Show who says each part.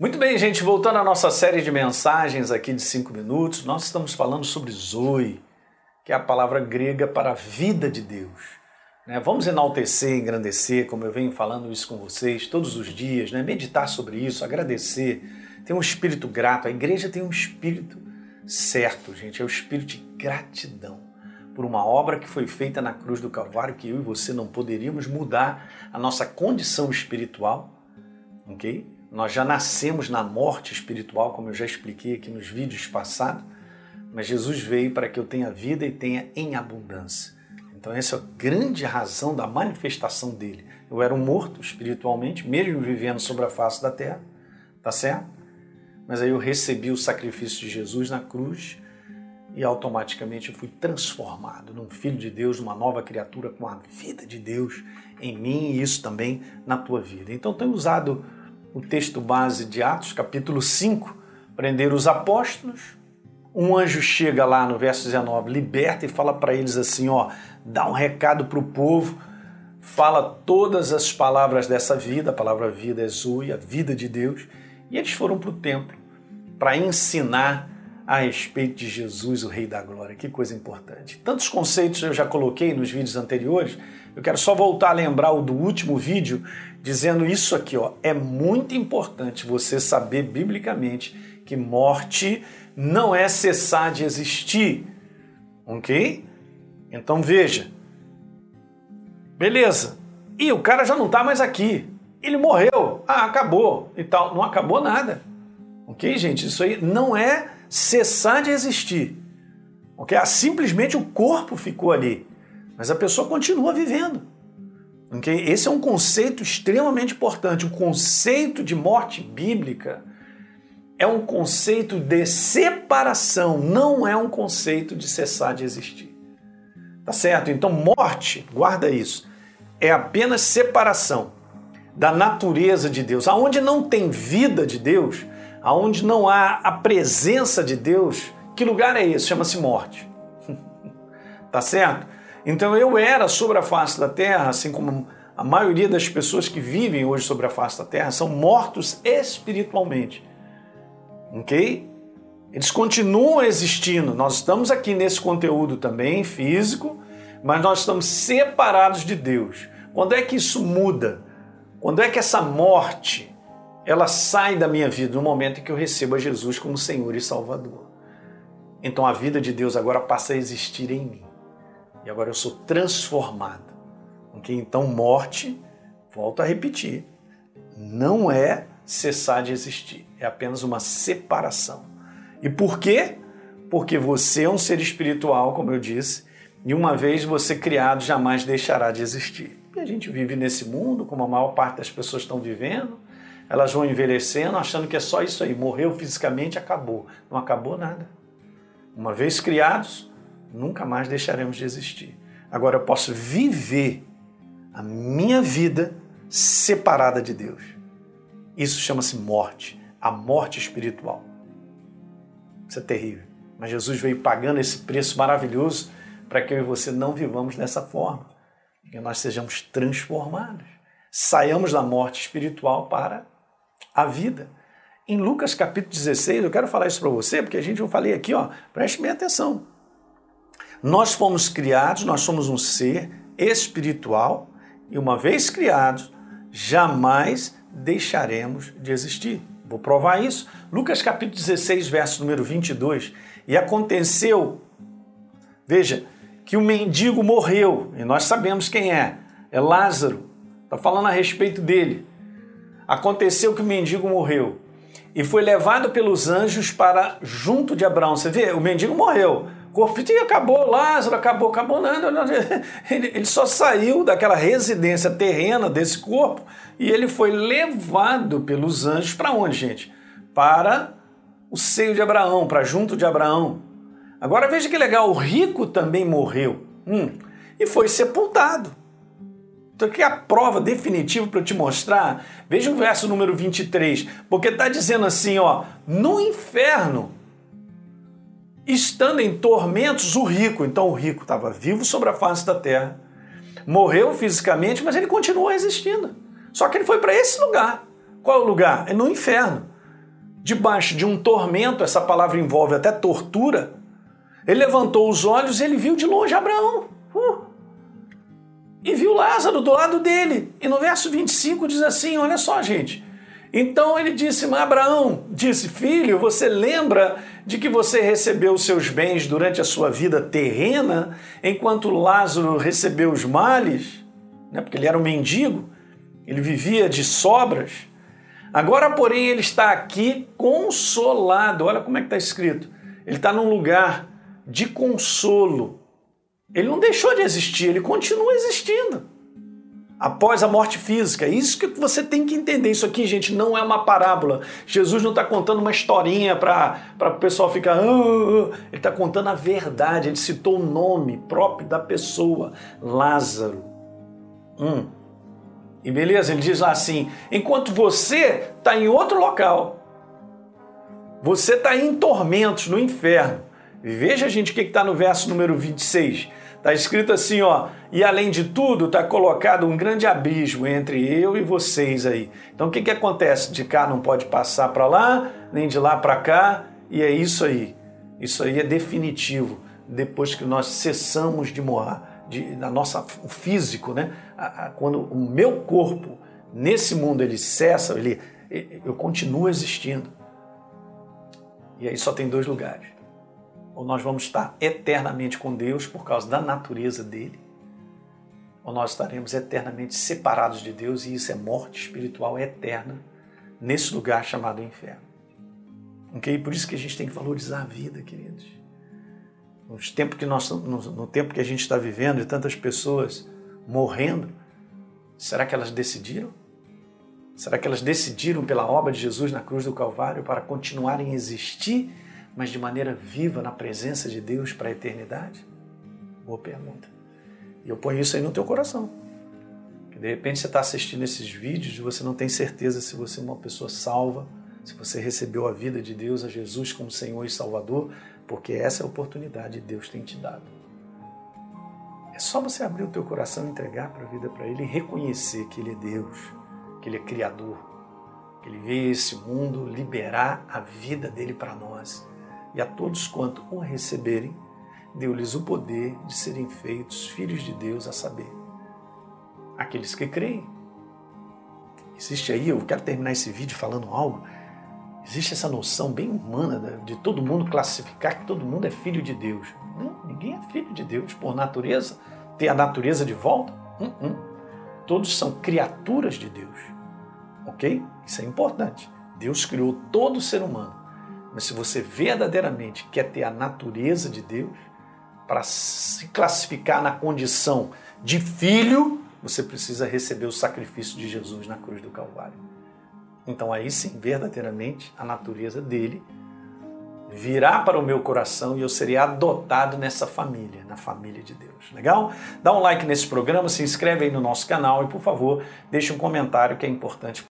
Speaker 1: Muito bem, gente, voltando à nossa série de mensagens aqui de cinco minutos, nós estamos falando sobre Zoe, que é a palavra grega para a vida de Deus. Né? Vamos enaltecer, engrandecer, como eu venho falando isso com vocês todos os dias, né? meditar sobre isso, agradecer, ter um espírito grato. A igreja tem um espírito certo, gente, é o espírito de gratidão por uma obra que foi feita na cruz do Calvário, que eu e você não poderíamos mudar a nossa condição espiritual, ok? Nós já nascemos na morte espiritual, como eu já expliquei aqui nos vídeos passados, mas Jesus veio para que eu tenha vida e tenha em abundância. Então, essa é a grande razão da manifestação dele. Eu era um morto espiritualmente, mesmo vivendo sobre a face da terra, tá certo? Mas aí eu recebi o sacrifício de Jesus na cruz e automaticamente eu fui transformado num filho de Deus, numa nova criatura com a vida de Deus em mim e isso também na tua vida. Então, tenho usado o texto base de Atos, capítulo 5, prender os apóstolos. Um anjo chega lá no verso 19, liberta e fala para eles assim: ó, dá um recado para o povo, fala todas as palavras dessa vida, a palavra vida é Zui, a vida de Deus, e eles foram para o templo para ensinar a respeito de Jesus, o Rei da Glória. Que coisa importante. Tantos conceitos eu já coloquei nos vídeos anteriores, eu quero só voltar a lembrar o do último vídeo, dizendo isso aqui, ó. É muito importante você saber biblicamente que morte não é cessar de existir. Ok? Então veja. Beleza. E o cara já não está mais aqui. Ele morreu. Ah, acabou. E tal. Não acabou nada. Ok, gente? Isso aí não é cessar de existir. Ok? Ah, simplesmente o corpo ficou ali. Mas a pessoa continua vivendo. Okay? Esse é um conceito extremamente importante. O conceito de morte bíblica é um conceito de separação, não é um conceito de cessar de existir. Tá certo? Então, morte, guarda isso, é apenas separação da natureza de Deus. Aonde não tem vida de Deus, aonde não há a presença de Deus, que lugar é esse? Chama-se morte. tá certo? Então eu era sobre a face da terra, assim como a maioria das pessoas que vivem hoje sobre a face da terra são mortos espiritualmente. Ok? Eles continuam existindo. Nós estamos aqui nesse conteúdo também físico, mas nós estamos separados de Deus. Quando é que isso muda? Quando é que essa morte ela sai da minha vida no momento em que eu recebo a Jesus como Senhor e Salvador? Então a vida de Deus agora passa a existir em mim. E agora eu sou transformado. Okay? Então, morte, volto a repetir, não é cessar de existir, é apenas uma separação. E por quê? Porque você é um ser espiritual, como eu disse, e uma vez você criado, jamais deixará de existir. E a gente vive nesse mundo, como a maior parte das pessoas estão vivendo, elas vão envelhecendo achando que é só isso aí, morreu fisicamente, acabou. Não acabou nada. Uma vez criados, nunca mais deixaremos de existir. Agora eu posso viver a minha vida separada de Deus. Isso chama-se morte, a morte espiritual. Isso é terrível. Mas Jesus veio pagando esse preço maravilhoso para que eu e você não vivamos dessa forma, que nós sejamos transformados, saiamos da morte espiritual para a vida. Em Lucas capítulo 16, eu quero falar isso para você, porque a gente, eu falei aqui, ó, preste bem atenção. Nós fomos criados, nós somos um ser espiritual e, uma vez criados, jamais deixaremos de existir. Vou provar isso. Lucas capítulo 16, verso número 22. E aconteceu, veja, que o mendigo morreu, e nós sabemos quem é, é Lázaro, está falando a respeito dele. Aconteceu que o mendigo morreu e foi levado pelos anjos para junto de Abraão. Você vê, o mendigo morreu, corpo acabou, Lázaro acabou, acabou nada. Ele, ele só saiu daquela residência terrena desse corpo e ele foi levado pelos anjos para onde, gente? Para o seio de Abraão, para junto de Abraão. Agora veja que legal, o rico também morreu hum, e foi sepultado. Então aqui é a prova definitiva para eu te mostrar. Veja o verso número 23, porque está dizendo assim, ó, no inferno estando em tormentos o rico. Então o rico estava vivo sobre a face da terra, morreu fisicamente, mas ele continuou existindo. Só que ele foi para esse lugar. Qual é o lugar? É no inferno. debaixo de um tormento, essa palavra envolve até tortura, ele levantou os olhos e ele viu de longe Abraão. Uh, e viu Lázaro do lado dele. E no verso 25 diz assim: olha só, gente. Então ele disse: Abraão disse, filho, você lembra de que você recebeu os seus bens durante a sua vida terrena, enquanto Lázaro recebeu os males? Né? Porque ele era um mendigo, ele vivia de sobras. Agora, porém, ele está aqui consolado. Olha como é que está escrito. Ele está num lugar de consolo. Ele não deixou de existir, ele continua existindo. Após a morte física. Isso que você tem que entender. Isso aqui, gente, não é uma parábola. Jesus não está contando uma historinha para o pessoal ficar. Ah, ah, ah. Ele está contando a verdade. Ele citou o nome próprio da pessoa: Lázaro. Hum. E beleza, ele diz lá assim: enquanto você está em outro local, você está em tormentos no inferno. Veja, gente, o que está no verso número 26. Está escrito assim, ó, e além de tudo, está colocado um grande abismo entre eu e vocês aí. Então o que, que acontece? De cá não pode passar para lá, nem de lá para cá, e é isso aí. Isso aí é definitivo, depois que nós cessamos de morrer, de, na nossa o físico, né? Quando o meu corpo nesse mundo ele cessa, ele, eu continuo existindo. E aí só tem dois lugares ou nós vamos estar eternamente com Deus por causa da natureza dele, ou nós estaremos eternamente separados de Deus e isso é morte espiritual eterna nesse lugar chamado inferno. Ok? Por isso que a gente tem que valorizar a vida, queridos. Nos tempos que nós, no, no tempo que a gente está vivendo e tantas pessoas morrendo, será que elas decidiram? Será que elas decidiram pela obra de Jesus na cruz do Calvário para continuarem a existir mas de maneira viva na presença de Deus para a eternidade? Boa pergunta. E eu ponho isso aí no teu coração. Que de repente você está assistindo esses vídeos e você não tem certeza se você é uma pessoa salva, se você recebeu a vida de Deus, a Jesus como Senhor e Salvador, porque essa é a oportunidade que Deus tem te dado. É só você abrir o teu coração, entregar para a vida para Ele e reconhecer que Ele é Deus, que Ele é Criador, que Ele veio esse mundo liberar a vida dele para nós e a todos quanto o receberem, deu-lhes o poder de serem feitos filhos de Deus, a saber, aqueles que creem. Existe aí, eu quero terminar esse vídeo falando algo, existe essa noção bem humana de todo mundo classificar que todo mundo é filho de Deus. Não, ninguém é filho de Deus por natureza, ter a natureza de volta. Hum, hum. Todos são criaturas de Deus. Ok? Isso é importante. Deus criou todo ser humano mas se você verdadeiramente quer ter a natureza de Deus, para se classificar na condição de filho, você precisa receber o sacrifício de Jesus na cruz do Calvário. Então aí sim, verdadeiramente, a natureza dele virá para o meu coração e eu serei adotado nessa família, na família de Deus. Legal? Dá um like nesse programa, se inscreve aí no nosso canal e, por favor, deixe um comentário que é importante